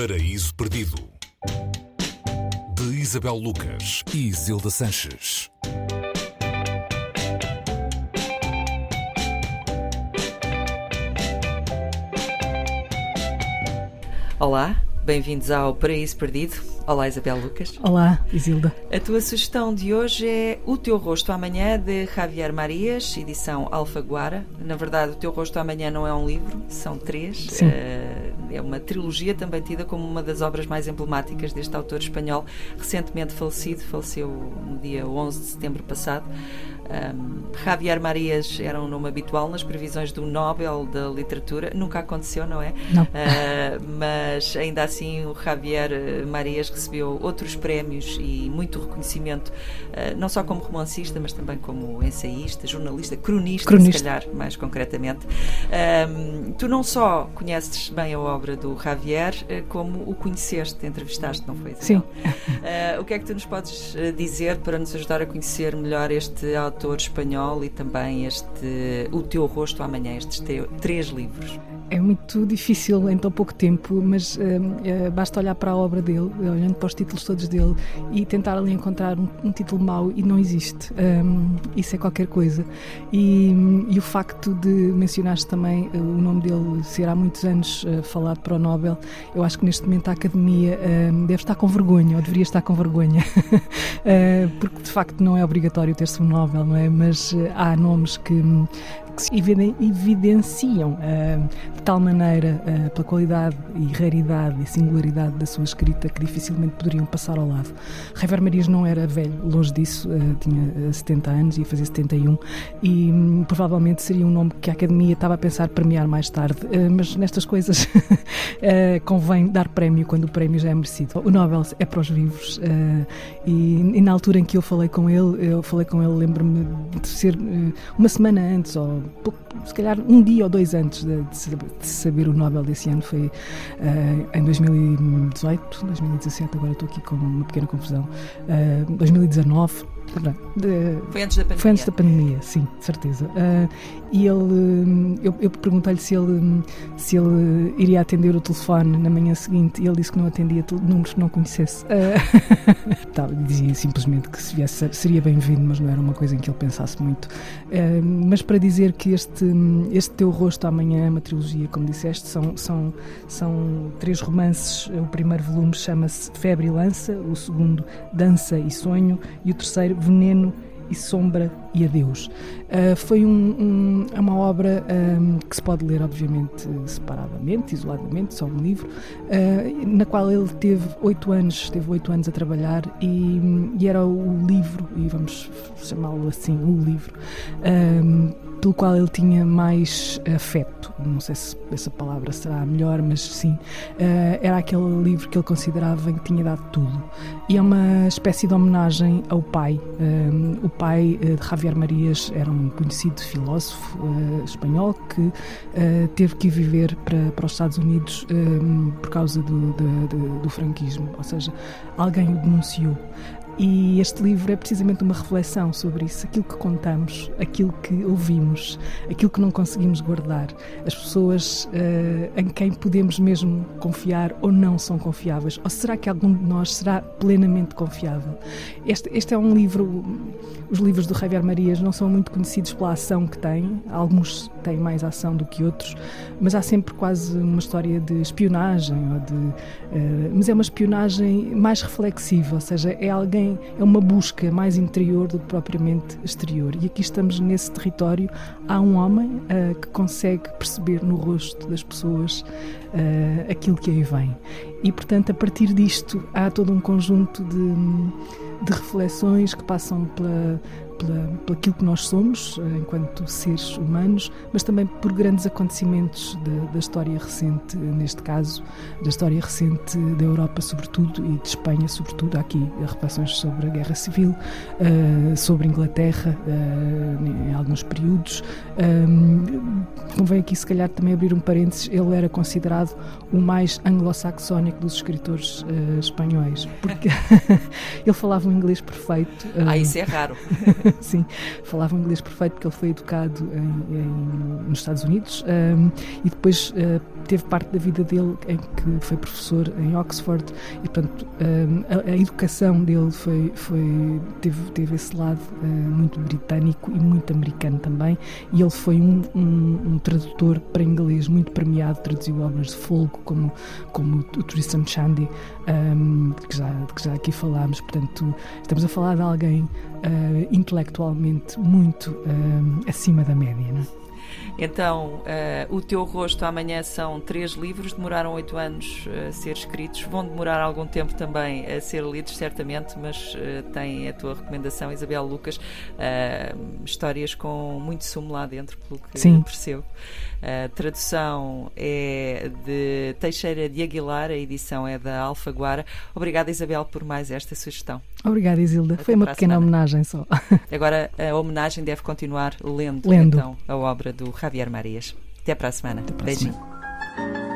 Paraíso Perdido de Isabel Lucas e Zilda Sanches. Olá, bem-vindos ao Paraíso Perdido. Olá, Isabel Lucas. Olá, Isilda. A tua sugestão de hoje é O Teu Rosto Amanhã, de Javier Marias, edição Alfaguara. Na verdade, O Teu Rosto Amanhã não é um livro, são três. Sim. Uh, é uma trilogia também tida como uma das obras mais emblemáticas deste autor espanhol, recentemente falecido, faleceu no dia 11 de setembro passado. Um, Javier Marias era um nome habitual nas previsões do Nobel da Literatura. Nunca aconteceu, não é? Não. Uh, mas ainda assim o Javier Marias recebeu outros prémios e muito reconhecimento, uh, não só como romancista, mas também como ensaísta, jornalista, cronista, Cronista. se calhar, mais concretamente. Um, tu não só conheces bem a obra do Javier, uh, como o conheceste, entrevistaste, não foi? Isabel? Sim. Uh, o que é que tu nos podes uh, dizer para nos ajudar a conhecer melhor este autor espanhol e também este O Teu Rosto Amanhã, estes te- três livros? É muito difícil em tão pouco tempo, mas hum, eh, basta olhar para a obra dele, olhando para os títulos todos dele e tentar ali encontrar um, um título mau e não existe. Hum, isso é qualquer coisa. E, e o facto de mencionares também eh, o nome dele ser há muitos anos eh, falado para o Nobel, eu acho que neste momento a Academia hum, deve estar com vergonha, ou deveria estar com vergonha, porque de facto não é obrigatório ter-se um Nobel, não é? Mas há nomes que, que se eviden- evidenciam eh, de tal maneira eh, pela qualidade e raridade e singularidade da sua escrita que dificilmente poderiam passar ao lado. Javier Marias não era velho, longe disso, eh, tinha eh, 70 anos, ia fazer 71 e hum, provavelmente seria um nome que a Academia estava a pensar premiar mais tarde, mas nestas coisas convém dar prémio quando o prémio já é merecido. O Nobel é para os vivos e, e na altura em que eu falei com ele, eu falei com ele, lembro-me de ser uma semana antes, ou se calhar um dia ou dois antes de, de saber, o Nobel desse ano, foi eh, em 2018, 2017, agora estou aqui com uma pequena confusão, eh, 2019. De- Foi antes da pandemia. foi antes da pandemia, sim, de certeza. Ah, e ele, hum, eu, eu perguntei-lhe se ele, hum, se ele iria atender o telefone na manhã seguinte e ele disse que não atendia números que não conhecesse. Tá, dizia simplesmente que se viesse seria bem-vindo, mas não era uma coisa em que ele pensasse muito. Ah, mas para dizer que este, hum, este Teu Rosto Amanhã é uma trilogia, como disseste, são, são, são três romances. O primeiro volume chama-se Febre e Lança, o segundo Dança e Sonho e o terceiro Veneno e Sombra e Adeus. Uh, foi um, um- é uma obra um, que se pode ler, obviamente, separadamente, isoladamente, só um livro, uh, na qual ele teve oito anos, oito anos a trabalhar e, e era o livro, e vamos chamá-lo assim, o livro, pelo qual ele tinha mais afeto. Não sei se essa palavra será a melhor, mas sim, uh, era aquele livro que ele considerava que tinha dado tudo. E é uma espécie de homenagem ao pai. Um, o pai uh, de Javier Marias era um conhecido filósofo uh, espanhol que uh, teve que viver para, para os Estados Unidos por causa do, de- de- do franquismo, ou seja, alguém o denunciou. E este livro é precisamente uma reflexão sobre isso, aquilo que contamos, aquilo que ouvimos, aquilo que não conseguimos guardar, as pessoas eh, em quem podemos mesmo confiar ou não são confiáveis, ou será que algum de nós será plenamente confiável? Este, este é um livro, os livros do Javier Marias não são muito conhecidos pela ação que têm, alguns têm mais ação do que outros, mas há sempre quase uma história de espionagem, ou de, eh, mas é uma espionagem mais reflexiva, ou seja, é alguém, é uma busca mais interior do que propriamente exterior. E aqui estamos nesse território. Há um homem eh, que consegue perceber no rosto das pessoas eh, aquilo que aí vem. E, portanto, a partir disto, há todo um conjunto de, de reflexões que passam pela, pela, por aquilo que nós somos eh, enquanto seres humanos, mas também por grandes acontecimentos da, da história recente, neste caso, da história recente da Europa, sobretudo, e de Espanha, sobretudo. Há aqui reflexões sobre a Guerra Civil, eh, sobre Inglaterra, eh, em alguns períodos. Um, convém aqui, se calhar, também abrir um parênteses. Ele era considerado o mais anglo-saxónico dos escritores eh, espanhóis, porque ele falava um inglês perfeito. Ah, eh, isso é raro. Sim, falava um inglês perfeito porque ele foi educado em- em- nos Estados Unidos um, e depois uh, teve parte da vida dele em que foi professor em Oxford e, portanto, a, a educação dele foi, foi, teve, teve esse lado muito britânico e muito americano também. E ele foi um, um, um tradutor para inglês muito premiado, traduziu obras de folgo como, como o Tristan Shandy, um, que, já, que já aqui falámos. Portanto, estamos a falar de alguém uh, intelectualmente muito uh, acima da média. Não é? Então, uh, o teu rosto amanhã são três livros, demoraram oito anos a ser escritos, vão demorar algum tempo também a ser lidos, certamente, mas uh, tem a tua recomendação, Isabel Lucas, uh, histórias com muito sumo lá dentro, pelo que Sim. percebo. A tradução é de Teixeira de Aguilar, a edição é da Alfaguara. Obrigada, Isabel, por mais esta sugestão. Obrigada, Isilda. Até Foi uma pequena semana. homenagem só. Agora a homenagem deve continuar lendo, lendo. então a obra do Javier Marias. Até para a semana. Até para Beijinho. Semana.